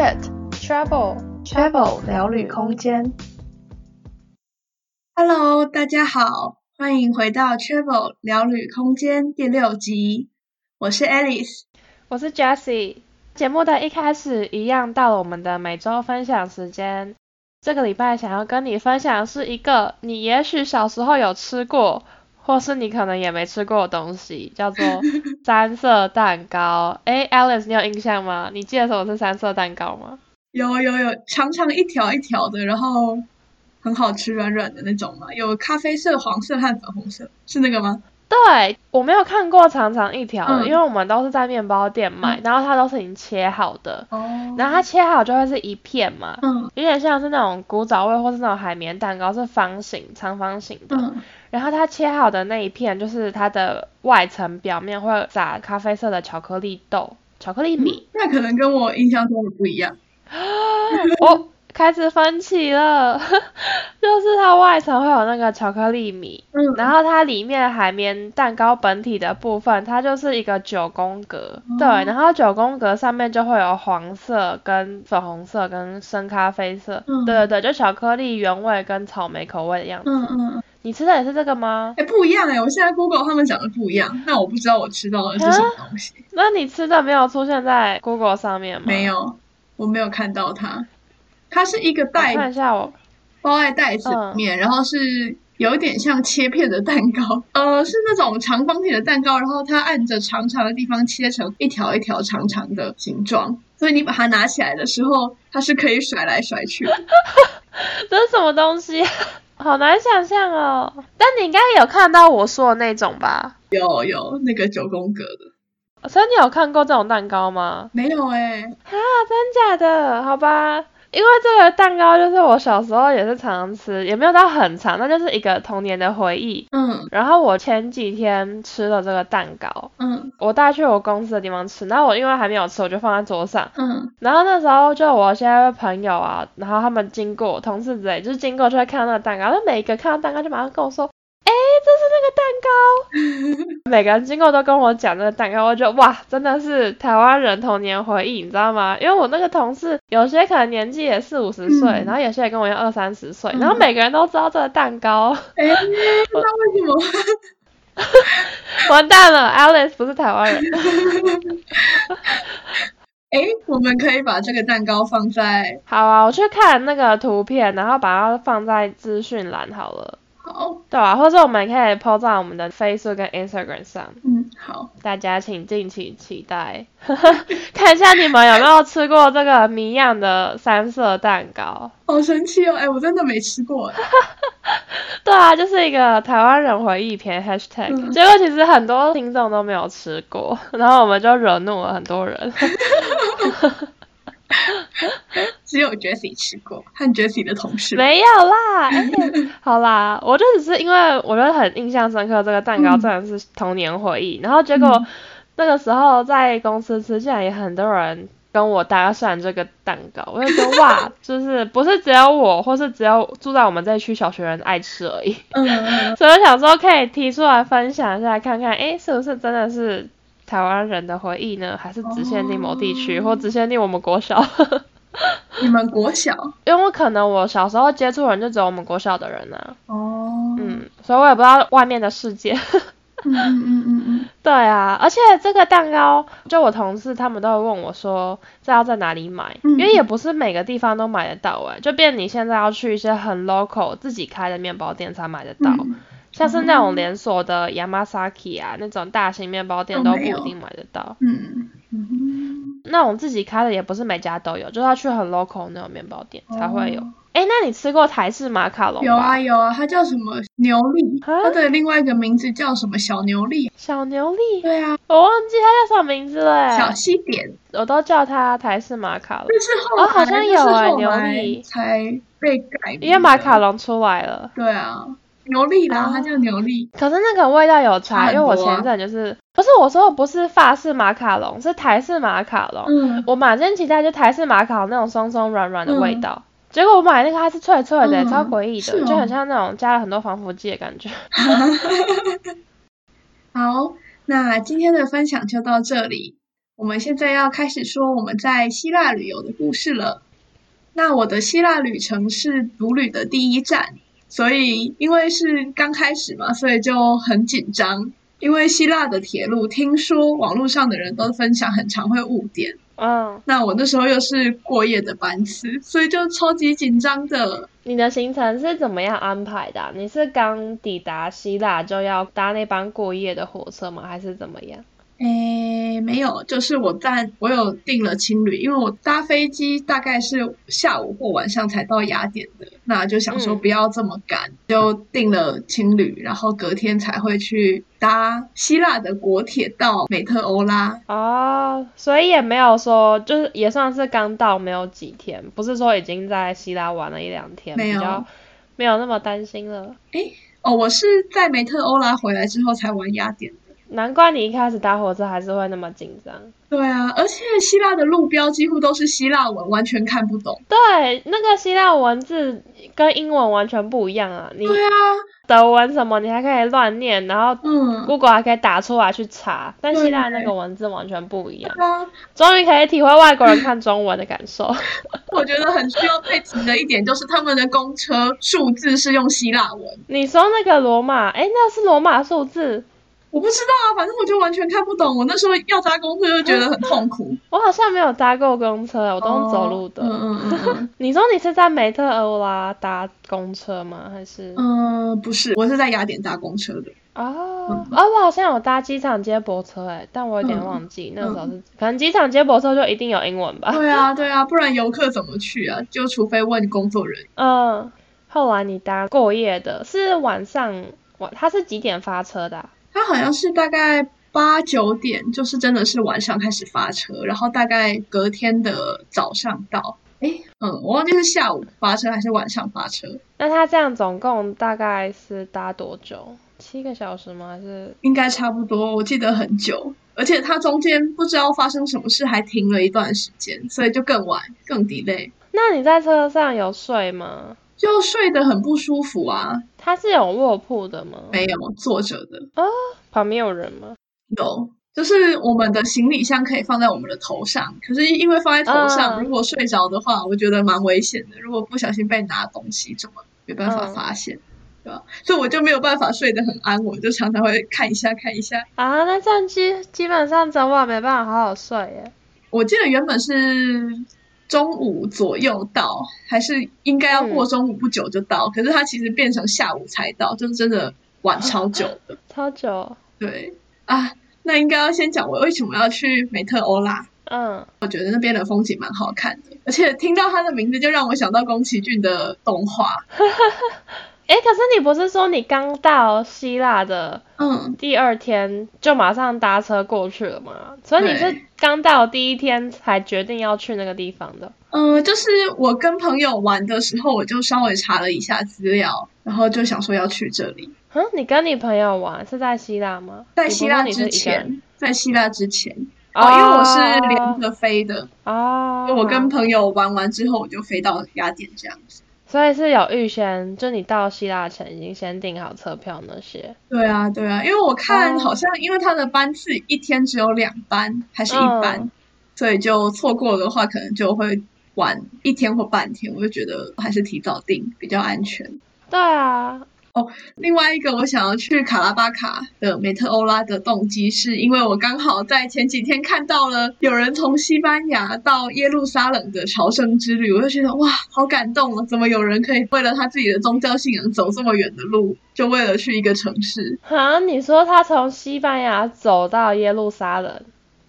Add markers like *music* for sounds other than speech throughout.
Chat Travel Travel 聊旅空间。Hello，大家好，欢迎回到 Travel 聊旅空间第六集。我是 Alice，我是 Jessie。节目的一开始，一样到了我们的每周分享时间。这个礼拜想要跟你分享的是一个你也许小时候有吃过。或是你可能也没吃过的东西，叫做 *laughs* 三色蛋糕。哎，Alice，你有印象吗？你记得什么是三色蛋糕吗？有有有，长长一条一条的，然后很好吃，软软的那种嘛？有咖啡色、黄色和粉红色，是那个吗？对，我没有看过长长一条的，嗯、因为我们都是在面包店买，嗯、然后它都是已经切好的。哦。然后它切好就会是一片嘛。嗯。有点像是那种古早味，或是那种海绵蛋糕，是方形、长方形的。嗯。然后它切好的那一片，就是它的外层表面会撒咖啡色的巧克力豆、巧克力米。嗯、那可能跟我印象中的不一样。哦，开始分歧了，*laughs* 就是它外层会有那个巧克力米，嗯、然后它里面海绵蛋糕本体的部分，它就是一个九宫格。嗯、对，然后九宫格上面就会有黄色、跟粉红色、跟深咖啡色。嗯、对对对，就巧克力原味跟草莓口味的样子。嗯嗯。你吃的也是这个吗？哎，不一样哎！我现在 Google 他们讲的不一样，那我不知道我吃到的是什么东西。*laughs* 那你吃的没有出现在 Google 上面吗？没有，我没有看到它。它是一个袋，看一下哦包在袋子里面，嗯、然后是有一点像切片的蛋糕，*laughs* 呃，是那种长方体的蛋糕，然后它按着长长的地方切成一条一条长长的形状，所以你把它拿起来的时候，它是可以甩来甩去的。*laughs* 这是什么东西？*laughs* 好难想象哦，但你应该有看到我说的那种吧？有有，那个九宫格的。所以你有看过这种蛋糕吗？没有哎、欸。啊，真假的？好吧。因为这个蛋糕就是我小时候也是常常吃，也没有到很长，那就是一个童年的回忆。嗯。然后我前几天吃了这个蛋糕，嗯，我带去我公司的地方吃，然后我因为还没有吃，我就放在桌上。嗯。然后那时候就我现在朋友啊，然后他们经过，同事之类，就是经过就会看到那个蛋糕，那每一个看到蛋糕就马上跟我说。哎，这是那个蛋糕，每个人经过都跟我讲那个蛋糕，我觉得哇，真的是台湾人童年回忆，你知道吗？因为我那个同事有些可能年纪也四五十岁，嗯、然后有些也跟我一样二三十岁，嗯、然后每个人都知道这个蛋糕。哎，不知道为什么？完蛋了，Alice 不是台湾人。*laughs* 哎，我们可以把这个蛋糕放在……好啊，我去看那个图片，然后把它放在资讯栏好了。好，对啊，或者我们可以 po 在我们的 Facebook 跟 Instagram 上。嗯，好，大家请敬请期待，*laughs* 看一下你们有没有吃过这个谜样的三色蛋糕。好神奇哦！哎，我真的没吃过。*laughs* 对啊，就是一个台湾人回忆篇 Hashtag，嗯，结果其实很多听众都没有吃过，然后我们就惹怒了很多人。*laughs* *laughs* 只有 Jessie 吃过，和 Jessie 的同事没有啦。哎，好啦，我就只是因为我觉得很印象深刻，这个蛋糕真的是童年回忆。嗯、然后结果那个时候在公司吃，竟然也很多人跟我搭讪这个蛋糕。我就说哇，*laughs* 就是不是只有我，或是只有住在我们这一区小学人爱吃而已。嗯，*laughs* 所以我想说可以提出来分享一下，看看哎，是不是真的是。台湾人的回忆呢，还是只限定某地区，哦、或只限定我们国小？你们国小？*laughs* 因为可能我小时候接触人就只有我们国小的人呢、啊。哦。嗯，所以我也不知道外面的世界。嗯嗯嗯嗯嗯。*laughs* 对啊，而且这个蛋糕，就我同事他们都会问我说，这要在哪里买？嗯、因为也不是每个地方都买得到哎、欸，就变你现在要去一些很 local 自己开的面包店才买得到。嗯像是那种连锁的 Yamasaki 啊，那种大型面包店都不一定买得到。嗯嗯，那种自己开的也不是每家都有，就是要去很 local 那种面包店才会有。哎、哦，那你吃过台式马卡龙？有啊有啊，它叫什么牛粒？蛤它的另外一个名字叫什么小牛粒？小牛粒？对啊，我忘记它叫什么名字了。小西点，我都叫它台式马卡龙。但是后来，哦，好像有哎，牛粒才被改，因为马卡龙出来了。对啊。牛力啦，它叫牛力。可是那个味道有差，啊、因为我前一阵就是不是我说的不是法式马卡龙，是台式马卡龙。嗯。我满心期待就台式马卡龙那种松松软软的味道，嗯、结果我买那个它是脆脆的，嗯、超诡异的，哦、就很像那种加了很多防腐剂的感觉。*laughs* 好，那今天的分享就到这里。我们现在要开始说我们在希腊旅游的故事了。那我的希腊旅程是独旅的第一站，所以因为是刚开始嘛，所以就很紧张。因为希腊的铁路，听说网络上的人都分享很常会误点。嗯，那我那时候又是过夜的班次，所以就超级紧张的。你的行程是怎么样安排的？你是刚抵达希腊就要搭那班过夜的火车吗？还是怎么样？诶，没有，就是我在我有订了青旅，因为我搭飞机大概是下午或晚上才到雅典的，那就想说不要这么赶，嗯、就订了青旅，然后隔天才会去搭希腊的国铁到美特欧拉。哦，所以也没有说，就是也算是刚到没有几天，不是说已经在希腊玩了一两天，没有，没有那么担心了。诶，哦，我是在美特欧拉回来之后才玩雅典。难怪你一开始搭火车还是会那么紧张。对啊，而且希腊的路标几乎都是希腊文，完全看不懂。对，那个希腊文字跟英文完全不一样啊！你对啊，德文什么你还可以乱念，然后 Google 还可以打出来去查，嗯、但希腊那个文字完全不一样。啊，终于可以体会外国人看中文的感受。*laughs* 我觉得很需要被提的一点就是他们的公车数字是用希腊文。你说那个罗马，哎，那是罗马数字。我不知道啊，反正我就完全看不懂。我那时候要搭公车就觉得很痛苦。*laughs* 我好像没有搭过公车，我都是走路的。嗯嗯嗯。*laughs* 你说你是在美特欧拉搭公车吗？还是？嗯，不是，我是在雅典搭公车的。哦，嗯、哦，我好像有搭机场接驳车哎，但我有点忘记、嗯、那个时候是，嗯、可能机场接驳车就一定有英文吧？*laughs* 对啊，对啊，不然游客怎么去啊？就除非问工作人员。嗯，后来你搭过夜的是晚上，晚他是几点发车的、啊？他好像是大概八九点，就是真的是晚上开始发车，然后大概隔天的早上到。诶，嗯，我忘记是下午发车还是晚上发车。那他这样总共大概是搭多久？七个小时吗？还是？应该差不多，我记得很久。而且他中间不知道发生什么事，还停了一段时间，所以就更晚，更 delay。那你在车上有睡吗？就睡得很不舒服啊！它是有卧铺的吗？没有，坐着的。啊、哦，旁边有人吗？有，就是我们的行李箱可以放在我们的头上，可是因为放在头上，嗯、如果睡着的话，我觉得蛮危险的。如果不小心被拿东西，怎么没办法发现，嗯、对吧？所以我就没有办法睡得很安稳，就常常会看一下看一下。啊，那这样基基本上整晚没办法好好睡耶。我记得原本是。中午左右到，还是应该要过中午不久就到，嗯、可是它其实变成下午才到，就是真的晚超久的，超久。对啊，那应该要先讲我为什么要去美特欧拉。嗯，我觉得那边的风景蛮好看的，而且听到它的名字就让我想到宫崎骏的动画。*laughs* 哎，可是你不是说你刚到希腊的，嗯，第二天就马上搭车过去了吗？嗯、所以你是刚到第一天才决定要去那个地方的？嗯，就是我跟朋友玩的时候，我就稍微查了一下资料，然后就想说要去这里。嗯，你跟你朋友玩是在希腊吗？在希腊之前，在希腊之前哦，因为我是连着飞的哦，我跟朋友玩完之后，我就飞到雅典这样子。所以是有预先，就你到希腊前已经先订好车票那些。对啊，对啊，因为我看好像因为它的班次一天只有两班还是一班，嗯、所以就错过的话可能就会晚一天或半天，我就觉得还是提早订比较安全。对啊。哦，另外一个我想要去卡拉巴卡的美特欧拉的动机，是因为我刚好在前几天看到了有人从西班牙到耶路撒冷的朝圣之旅，我就觉得哇，好感动啊！怎么有人可以为了他自己的宗教信仰走这么远的路，就为了去一个城市？啊，你说他从西班牙走到耶路撒冷？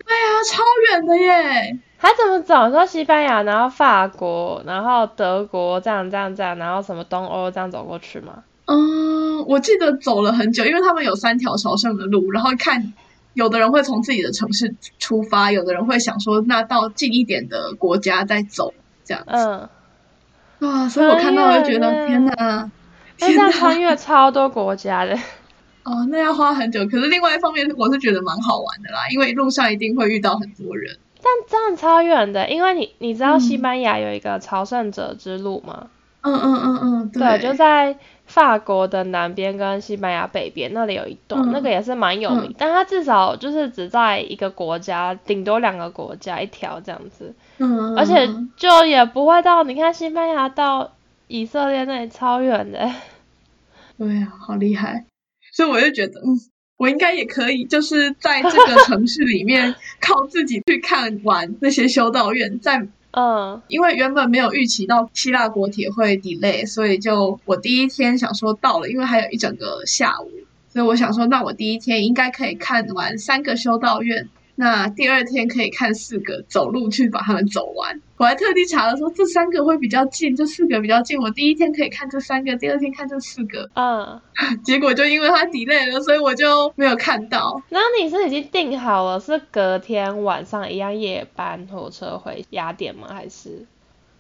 对啊，超远的耶！他怎么走？说西班牙，然后法国，然后德国，这样这样这样，然后什么东欧这样走过去吗？嗯，我记得走了很久，因为他们有三条朝圣的路，然后看有的人会从自己的城市出发，有的人会想说那到近一点的国家再走这样子。嗯，哇，所以我看到我就觉得天哪，天哪穿越超多国家的。*laughs* 哦，那要花很久。可是另外一方面，我是觉得蛮好玩的啦，因为路上一定会遇到很多人。但这样超远的，因为你你知道西班牙有一个朝圣者之路吗？嗯嗯嗯嗯，嗯，对，就在。法国的南边跟西班牙北边那里有一栋，嗯、那个也是蛮有名，嗯、但它至少就是只在一个国家，顶多两个国家一条这样子。嗯，而且就也不会到，你看西班牙到以色列那里超远的。*laughs* 对呀、啊，好厉害！所以我就觉得，嗯，我应该也可以，就是在这个城市里面靠自己去看完那些修道院，在。嗯，因为原本没有预期到希腊国铁会 delay，所以就我第一天想说到了，因为还有一整个下午，所以我想说，那我第一天应该可以看完三个修道院。那第二天可以看四个，走路去把他们走完。我还特地查了说，这三个会比较近，这四个比较近。我第一天可以看这三个，第二天看这四个。嗯，*laughs* 结果就因为它 delay 了，所以我就没有看到。那你是已经定好了，是隔天晚上一样夜班火车回雅典吗？还是？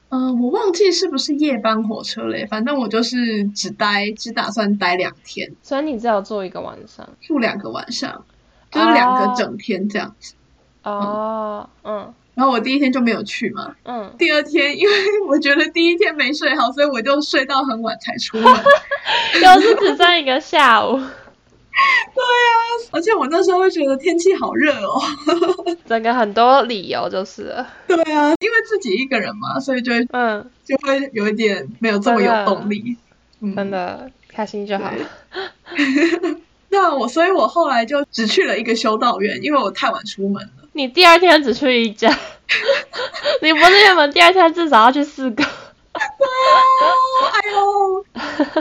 嗯、呃，我忘记是不是夜班火车嘞。反正我就是只待，只打算待两天。所以你只有坐一个晚上，住两个晚上。就是两个整天这样子，哦，嗯，嗯，然后我第一天就没有去嘛，嗯，第二天因为我觉得第一天没睡好，所以我就睡到很晚才出门，*laughs* 又是只剩一个下午，*laughs* 对啊，而且我那时候会觉得天气好热哦，*laughs* 整个很多理由就是了，对啊，因为自己一个人嘛，所以就嗯。就会有一点没有这么有动力，真的，嗯，真的开心就好。了。那我，所以我后来就只去了一个修道院，因为我太晚出门了。你第二天只去一家，*laughs* 你不是原本第二天至少要去四个？哎呦，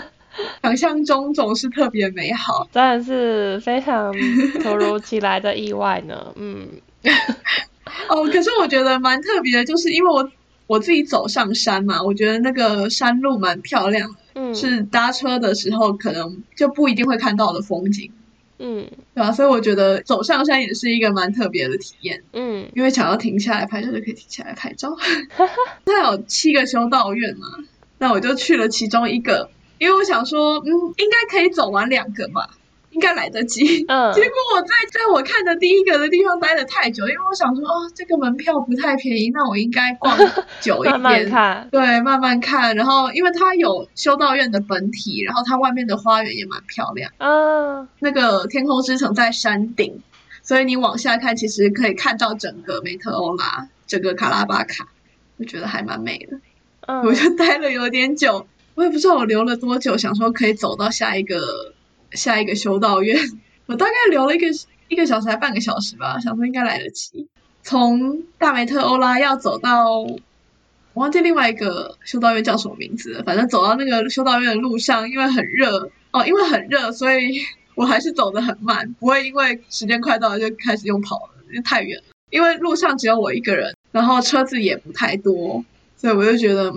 *laughs* 想象中总是特别美好，真的是非常突如其来的意外呢。嗯，*laughs* 哦，可是我觉得蛮特别的，就是因为我我自己走上山嘛，我觉得那个山路蛮漂亮的。嗯，是搭车的时候可能就不一定会看到的风景，嗯，对吧？所以我觉得走上山也是一个蛮特别的体验，嗯，因为想要停下来拍照就可以停下来拍照。*laughs* 它有七个修道院嘛，那我就去了其中一个，因为我想说，嗯，应该可以走完两个吧。应该来得及，嗯，*laughs* 结果我在在我看的第一个的地方待了太久，因为我想说，哦，这个门票不太便宜，那我应该逛久一点，*laughs* 慢慢看，对，慢慢看。然后，因为它有修道院的本体，然后它外面的花园也蛮漂亮，嗯，那个天空之城在山顶，所以你往下看，其实可以看到整个梅特欧拉，整个卡拉巴卡，我觉得还蛮美的。嗯，我就待了有点久，我也不知道我留了多久，想说可以走到下一个。下一个修道院，*laughs* 我大概留了一个一个小时还半个小时吧，想说应该来得及。从大梅特欧拉要走到，我忘记另外一个修道院叫什么名字了，反正走到那个修道院的路上，因为很热哦，因为很热，所以 *laughs* 我还是走得很慢，不会因为时间快到了就开始用跑了，因为太远了。因为路上只有我一个人，然后车子也不太多，所以我就觉得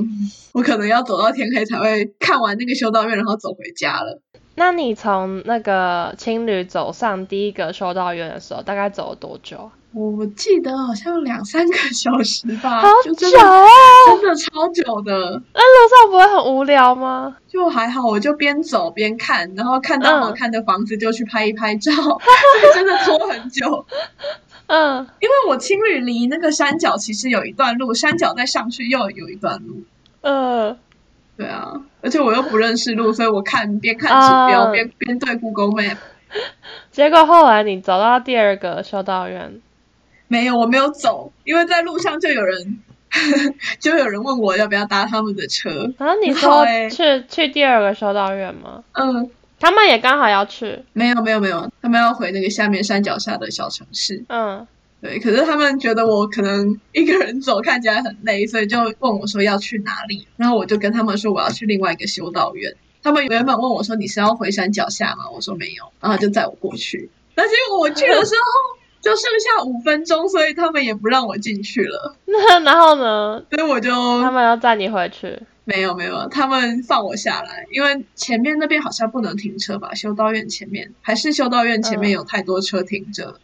我可能要走到天黑才会看完那个修道院，然后走回家了。那你从那个青旅走上第一个修道院的时候，大概走了多久？我记得好像两三个小时吧，好久啊，真的超久的。那路上不会很无聊吗？就还好，我就边走边看，然后看到好看的房子就去拍一拍照，嗯、*laughs* 所以真的拖很久。嗯，因为我青旅离那个山脚其实有一段路，山脚再上去又有一段路。嗯。对啊，而且我又不认识路，*laughs* 所以我看边看指标边边对 Google Map。结果后来你走到第二个修道院，没有，我没有走，因为在路上就有人 *laughs* 就有人问我要不要搭他们的车。啊，你说去去第二个修道院吗？嗯，他们也刚好要去。没有没有没有，他们要回那个下面山脚下的小城市。嗯。对，可是他们觉得我可能一个人走看起来很累，所以就问我说要去哪里，然后我就跟他们说我要去另外一个修道院。他们原本问我说你是要回山脚下吗？我说没有，然后就载我过去。但结果我去的时候就剩下五分钟，所以他们也不让我进去了。*laughs* 那然后呢？所以我就他们要载你回去？没有没有，他们放我下来，因为前面那边好像不能停车吧？修道院前面还是修道院前面有太多车停着。嗯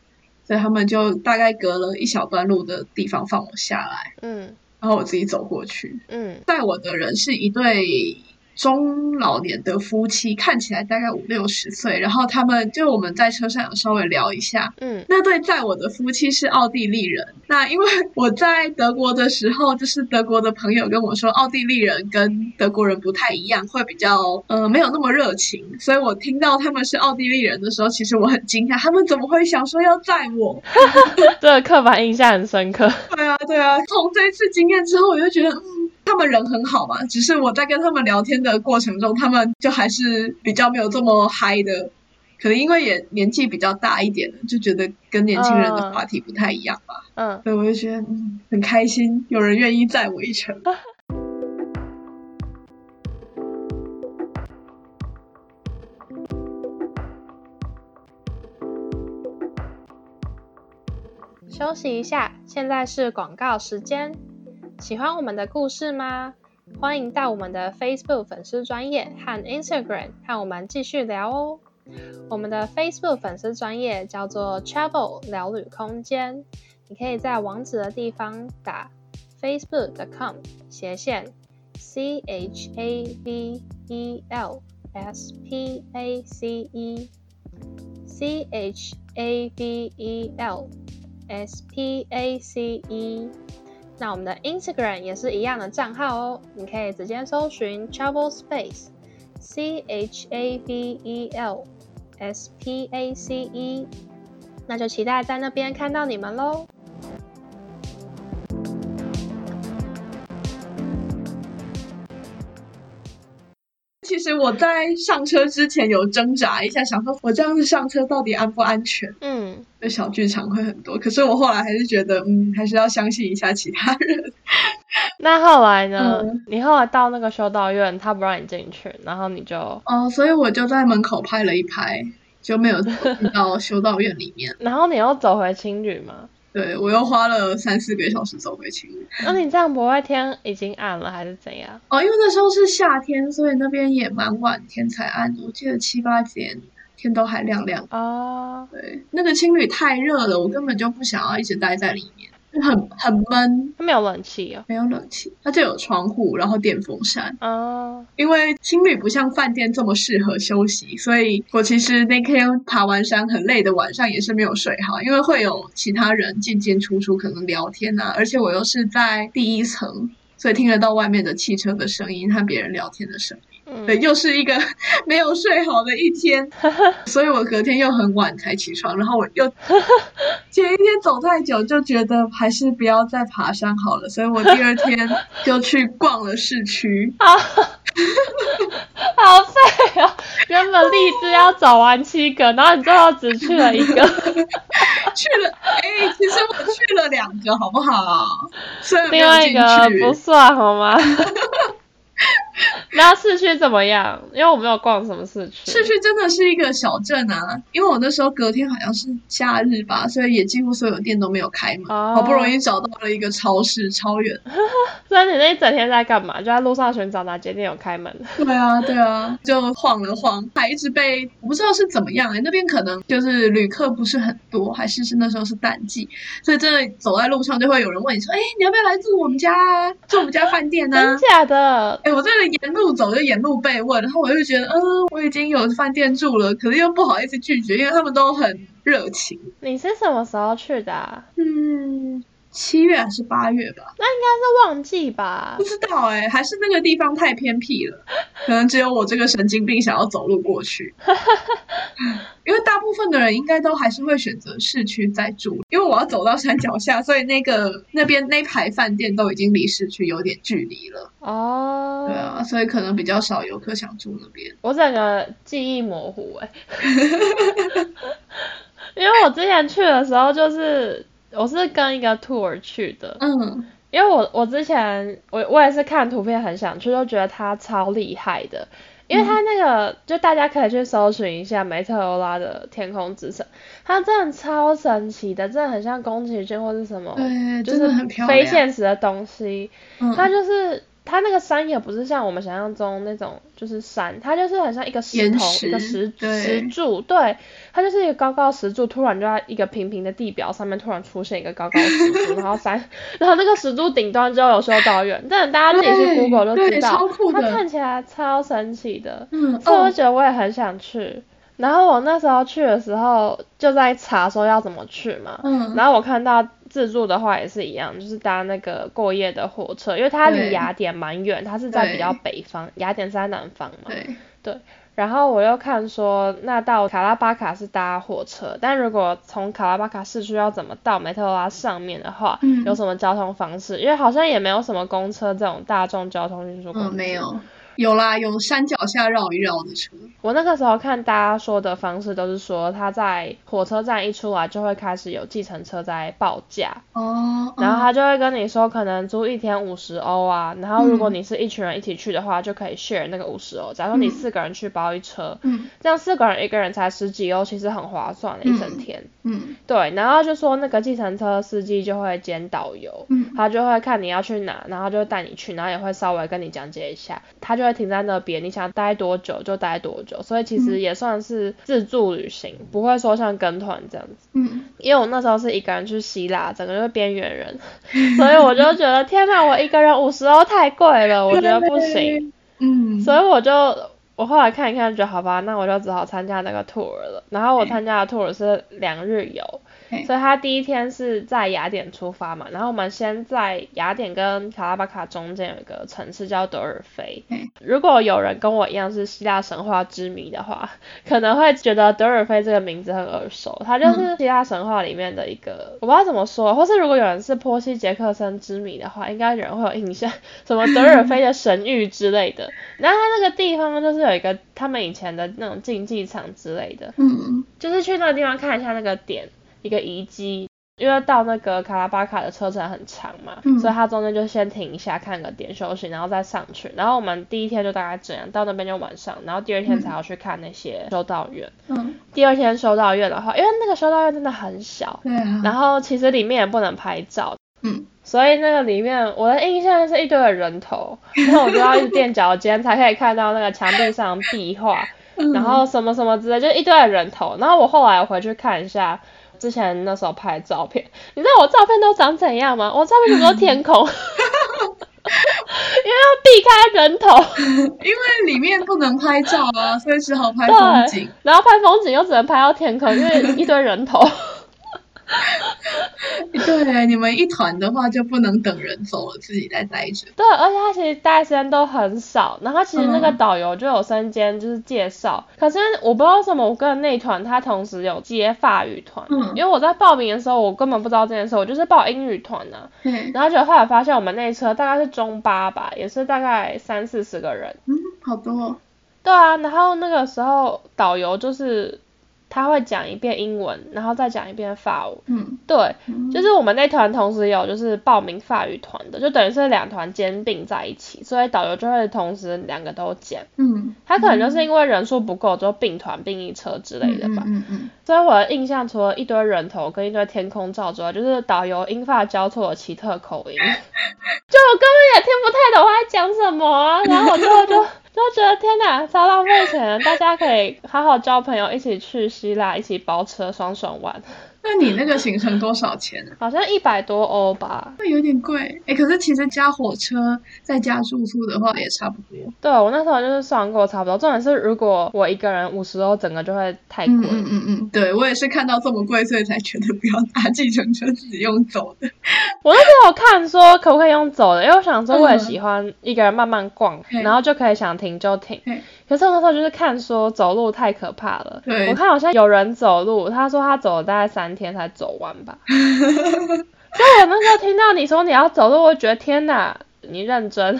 所以他们就大概隔了一小段路的地方放我下来，嗯，然后我自己走过去，嗯，带我的人是一对中老年的夫妻，看起来大概五六十岁，然后他们就我们在车上有稍微聊一下，嗯，那对载我的夫妻是奥地利人。那因为我在德国的时候，就是德国的朋友跟我说，奥地利人跟德国人不太一样，会比较呃没有那么热情。所以我听到他们是奥地利人的时候，其实我很惊讶，他们怎么会想说要载我？*laughs* 这个刻板印象很深刻。*laughs* 对啊，对啊。从这一次经验之后，我就觉得，嗯，他们人很好嘛。只是我在跟他们聊天的过程中，他们就还是比较没有这么嗨的。可能因为也年纪比较大一点了，就觉得跟年轻人的话题不太一样吧。嗯，所以我就觉得嗯很开心，有人愿意载我一程。*laughs* 休息一下，现在是广告时间。喜欢我们的故事吗？欢迎到我们的 Facebook 粉丝专业和 Instagram 和我们继续聊哦。我们的 Facebook 粉丝专业叫做 Travel 聊旅空间，你可以在网址的地方打 facebook.com 斜线 C H A V E L S P A C E C H A V E L S P A C E。那我们的 Instagram 也是一样的账号哦，你可以直接搜寻 Travel Space C H A V E L。S P A C E，那就期待在那边看到你们喽。其实我在上车之前有挣扎一下，想说我这样子上车到底安不安全？嗯，那小剧场会很多。可是我后来还是觉得，嗯，还是要相信一下其他人。*laughs* 那后来呢？嗯、你后来到那个修道院，他不让你进去，然后你就哦，所以我就在门口拍了一拍，就没有进到 *laughs* 修道院里面。然后你又走回青旅吗？*laughs* 对，我又花了三四个小时走回青旅。那你这样不会天已经暗了还是怎样？哦，因为那时候是夏天，所以那边也蛮晚天才暗。我记得七八点天都还亮亮。啊，对，那个青旅太热了，我根本就不想要一直待在里面。很很闷，它没有冷气啊，没有冷气，它就有窗户，然后电风扇。哦，因为青旅不像饭店这么适合休息，所以我其实那天爬完山很累的晚上也是没有睡好，因为会有其他人进进出出，可能聊天啊，而且我又是在第一层，所以听得到外面的汽车的声音和别人聊天的声音。对，又是一个 *laughs* 没有睡好的一天，*laughs* 所以我隔天又很晚才起床，然后我又 *laughs* 前一天走太久，就觉得还是不要再爬山好了，所以我第二天就去逛了市区。好，好废啊！原本立志要走完七个，然后你最后只去了一个，去了哎，其实我去了两个，好不好？虽然没有进去，另外一个不算好吗？那市区怎么样？因为我没有逛什么市区。市区真的是一个小镇啊，因为我那时候隔天好像是假日吧，所以也几乎所有店都没有开门。哦、好不容易找到了一个超市，超远。*laughs* 所以你那一整天在干嘛？就在路上寻找哪间店有开门。*laughs* 对啊，对啊，就晃了晃，还一直被我不知道是怎么样哎、欸，那边可能就是旅客不是很多，还是是那时候是淡季，所以真的走在路上就会有人问你说：“哎、欸，你要不要来住我们家？啊住我们家饭店呢、啊？”真假的？哎、欸，我这里沿路走就沿路被问，然后我就觉得，嗯，我已经有饭店住了，可是又不好意思拒绝，因为他们都很热情。你是什么时候去的啊？嗯。七月还是八月吧？那应该是旺季吧？不知道哎、欸，还是那个地方太偏僻了，可能只有我这个神经病想要走路过去。*laughs* 因为大部分的人应该都还是会选择市区再住，因为我要走到山脚下，所以那个那边那排饭店都已经离市区有点距离了。哦，对啊，所以可能比较少游客想住那边。我整个记忆模糊哎、欸，*laughs* 因为我之前去的时候就是。我是跟一个 tour 去的，嗯，因为我我之前我我也是看图片很想去，就觉得它超厉害的，因为它那个、嗯、就大家可以去搜寻一下梅特罗拉的天空之城，它真的超神奇的，真的很像宫崎骏或是什么，对，就是很非现实的东西，嗯、它就是。它那个山也不是像我们想象中那种就是山，它就是很像一个石头，石一个石石柱，对，它就是一个高高石柱，突然就在一个平平的地表上面突然出现一个高高石柱，然后山，*laughs* 然后那个石柱顶端就有修道院，但大家自己去 Google 就知道，它看起来超神奇的，嗯，所以我觉得我也很想去。然后我那时候去的时候就在查说要怎么去嘛，嗯，然后我看到自助的话也是一样，就是搭那个过夜的火车，因为它离雅典蛮远，它是在比较北方，雅典是在南方嘛，对，对。然后我又看说，那到卡拉巴卡是搭火车，但如果从卡拉巴卡市区要怎么到梅特拉上面的话，嗯，有什么交通方式？因为好像也没有什么公车这种大众交通运输工具。嗯，没有。有啦，有山脚下绕一绕的车。我那个时候看大家说的方式都是说，他在火车站一出来就会开始有计程车在报价。哦。然后他就会跟你说，可能租一天五十欧啊，然后如果你是一群人一起去的话，嗯、就可以 share 那个五十欧。假如说你四个人去包一车，嗯，这样四个人一个人才十几欧，其实很划算的，一整天。嗯。嗯对，然后就说那个计程车司机就会兼导游，嗯，他就会看你要去哪，然后就会带你去，然后也会稍微跟你讲解一下，他就会。停在那边，你想待多久就待多久，所以其实也算是自助旅行，嗯、不会说像跟团这样子。嗯，因为我那时候是一个人去希腊，整个就是边缘人，*laughs* 所以我就觉得天哪，我一个人五十欧太贵了，*laughs* 我觉得不行。嗯，所以我就我后来看一看，觉得好吧，那我就只好参加那个 tour 了。然后我参加的 tour 是两日游。所以他第一天是在雅典出发嘛，然后我们先在雅典跟卡拉巴卡中间有一个城市叫德尔菲。如果有人跟我一样是希腊神话之谜的话，*laughs* 可能会觉得德尔菲这个名字很耳熟，它就是希腊神话里面的一个，我不知道怎么说，或是如果有人是波西杰克森之谜的话，应该有人会有印象，*laughs* 什么德尔菲的神域之类的。*laughs* 然后它那个地方就是有一个他们以前的那种竞技场之类的，嗯，就是去那个地方看一下那个点。一个遗迹，因为到那个卡拉巴卡的车程很长嘛，嗯、所以他中间就先停一下看个点休息，然后再上去。然后我们第一天就大概这样，到那边就晚上，然后第二天才要去看那些修道院。嗯。第二天修道院的话，因为那个修道院真的很小，对啊。然后其实里面也不能拍照，嗯。所以那个里面我的印象是一堆的人头，*laughs* 然后我就要一直垫脚尖才可以看到那个墙壁上壁画，嗯、然后什么什么之类，就一堆的人头。然后我后来回去看一下。之前那时候拍的照片，你知道我照片都长怎样吗？我照片全部都天空，*laughs* 因为要避开人头，因为里面不能拍照啊，所以只好拍风景。然后拍风景又只能拍到天空，因为一堆人头。*laughs* 对，你们一团的话就不能等人走了，自己在待着。对，而且他其实待时间都很少，然后其实那个导游就有身兼就是介绍，嗯、可是我不知道为什么我跟那团他同时有接法语团，嗯、因为我在报名的时候我根本不知道这件事，我就是报英语团呢、啊。嗯、然后就后来发现我们那车大概是中巴吧，也是大概三四十个人。嗯，好多。对啊，然后那个时候导游就是。他会讲一遍英文，然后再讲一遍法语。嗯，对，嗯、就是我们那团同时有就是报名法语团的，就等于是两团兼并在一起，所以导游就会同时两个都讲。嗯，他可能就是因为人数不够，就并团并一车之类的吧。嗯嗯，嗯嗯，所以我的印象除了一堆人头跟一堆天空照之外，就是导游英法交错的奇特口音，*laughs* 就我根本也听不太懂他在讲什么啊，然后我最后就。就觉得天哪，超浪费钱！大家可以好好交朋友，一起去希腊，一起包车，双爽玩。*laughs* 那你那个行程多少钱？好像一百多欧吧。那有点贵，哎、欸，可是其实加火车再加住宿的话也差不多。对，我那时候就是算过差不多。重点是如果我一个人五十欧，整个就会太贵。嗯嗯嗯，对我也是看到这么贵，所以才觉得不要搭计程车，*laughs* 自己用走的。我那时候有看说可不可以用走的，因为我想说我也喜欢一个人慢慢逛，嗯、然后就可以想停就停。可是我那时候就是看说走路太可怕了，对我看好像有人走路，他说他走了大概三天才走完吧。*laughs* 所以我那时候听到你说你要走路，我觉得天哪，你认真。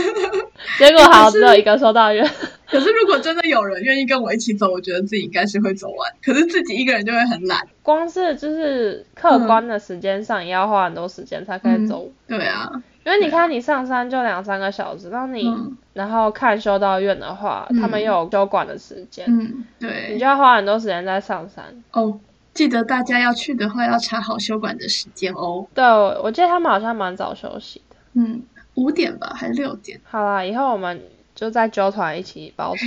*laughs* 结果好只有一个修道院。可是如果真的有人愿意跟我一起走，我觉得自己应该是会走完。可是自己一个人就会很懒。光是就是客观的时间上也要花很多时间才可以走。嗯、对啊。因为你看，你上山就两三个小时，那你、嗯、然后看修道院的话，嗯、他们又有休馆的时间，嗯，对，你就要花很多时间在上山。哦，记得大家要去的话，要查好休馆的时间哦。对，我记得他们好像蛮早休息的。嗯，五点吧，还是六点？好啦，以后我们就再揪团一起包车。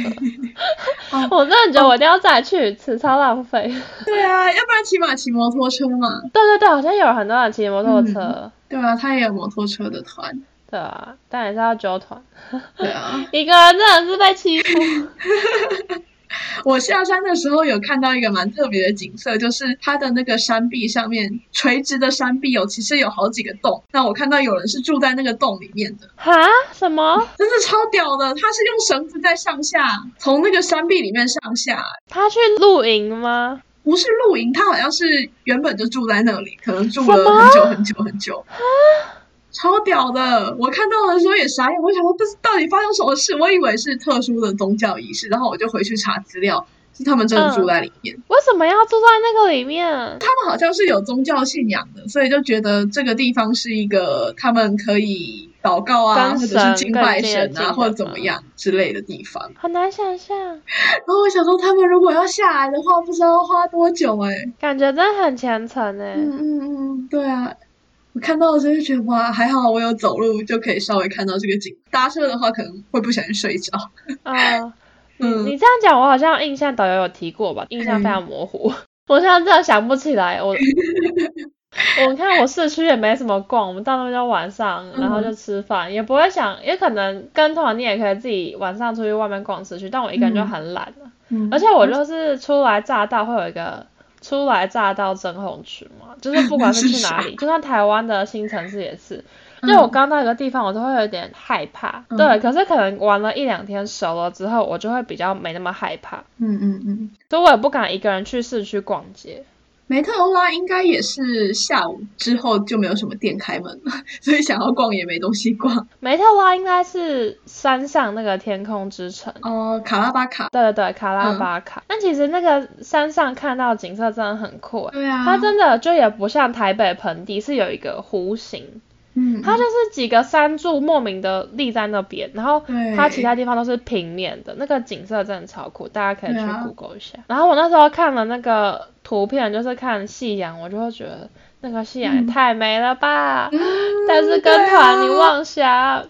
*laughs* *laughs* 我真的觉得我一定要再去一次，超浪费。对啊，要不然起码骑摩托车嘛。对对对，好像有很多人骑摩托车。嗯、对啊，他也有摩托车的团。对啊，但也是要揪团。对啊，*laughs* 一个人真的是被欺负。*laughs* 我下山的时候有看到一个蛮特别的景色，就是它的那个山壁上面垂直的山壁有，其实有好几个洞。那我看到有人是住在那个洞里面的。哈？什么？*laughs* 真的超屌的！他是用绳子在上下，从那个山壁里面上下。他去露营吗？不是露营，他好像是原本就住在那里，可能住了很久很久很久。超屌的！我看到的时候也傻眼，我想说这是到底发生什么事？我以为是特殊的宗教仪式，然后我就回去查资料，是他们真的住在里面。嗯，为什么要住在那个里面？他们好像是有宗教信仰的，所以就觉得这个地方是一个他们可以祷告啊，或者是敬拜神啊，或者怎么样之类的地方。很难想象。然后我想说，他们如果要下来的话，不知道要花多久哎、欸，感觉真的很虔诚哎。嗯嗯嗯，对啊。我看到的时候就觉得哇，还好我有走路就可以稍微看到这个景。搭车的话可能会不小心睡着。啊、*laughs* 哦，嗯，你这样讲，我好像印象导游有提过吧？印象非常模糊，嗯、*laughs* 我现在真的想不起来。*laughs* 我我看我市区也没什么逛，我们到那边就晚上，然后就吃饭，嗯、也不会想，也可能跟团你也可以自己晚上出去外面逛市区，但我一个人就很懒了。嗯，而且我就是初来乍到，会有一个。初来乍到真红区嘛，*laughs* 就是不管是去哪里，就算台湾的新城市也是。就我刚到一个地方，我都会有点害怕。嗯、对，可是可能玩了一两天熟了之后，我就会比较没那么害怕。嗯嗯嗯。所以我也不敢一个人去市区逛街。梅特欧拉应该也是下午之后就没有什么店开门了，*laughs* 所以想要逛也没东西逛。梅特欧拉应该是山上那个天空之城哦，卡拉巴卡。对对对，卡拉巴卡。嗯、但其实那个山上看到景色真的很酷。对啊。它真的就也不像台北盆地是有一个弧形。嗯，它就是几个山柱莫名的立在那边，然后它其他地方都是平面的，那个景色真的超酷，大家可以去 Google 一下。啊、然后我那时候看了那个图片，就是看夕阳，我就会觉得那个夕阳也太美了吧。嗯、但是跟团你妄想。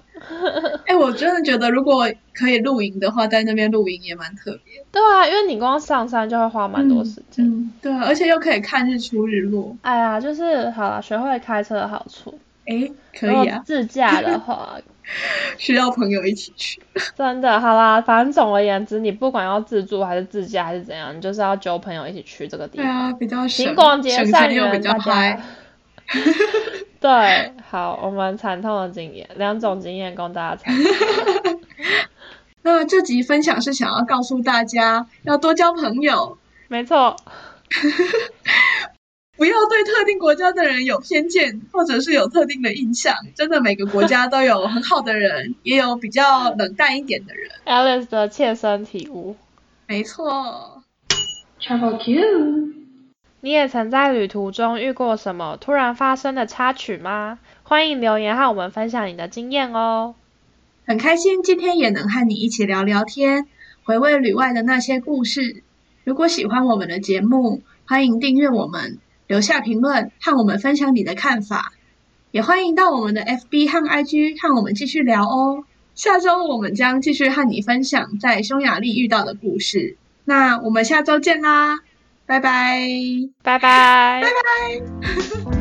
哎、欸，我真的觉得如果可以露营的话，在那边露营也蛮特别。对啊，因为你光上山就会花蛮多时间。嗯嗯、对啊，而且又可以看日出日落。哎呀，就是好了，学会开车的好处。哎，可以啊。自驾的话，*laughs* 需要朋友一起去。*laughs* 真的，好啦，反正总而言之，你不管要自助还是自驾还是怎样，你就是要揪朋友一起去这个地方。对啊，比较省，勤广结善缘，比较嗨。*laughs* 对，好，我们惨痛的经验，两种经验供大家参考。那这集分享是想要告诉大家，要多交朋友。没错。不要对特定国家的人有偏见，或者是有特定的印象。真的，每个国家都有很好的人，也有比较冷淡一点的人。Alice 的切身体悟。没错。Travel Q。你也曾在旅途中遇过什么突然发生的插曲吗？欢迎留言和我们分享你的经验哦。很开心今天也能和你一起聊聊天，回味旅外的那些故事。如果喜欢我们的节目，欢迎订阅我们。留下评论和我们分享你的看法，也欢迎到我们的 FB 和 IG 和我们继续聊哦。下周我们将继续和你分享在匈牙利遇到的故事。那我们下周见啦，拜拜，拜拜，拜拜。